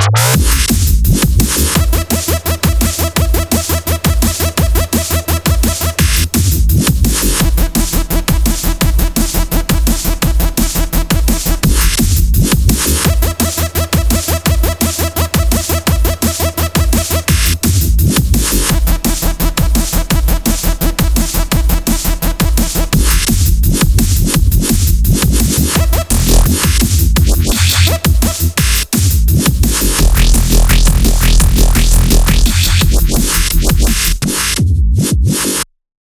you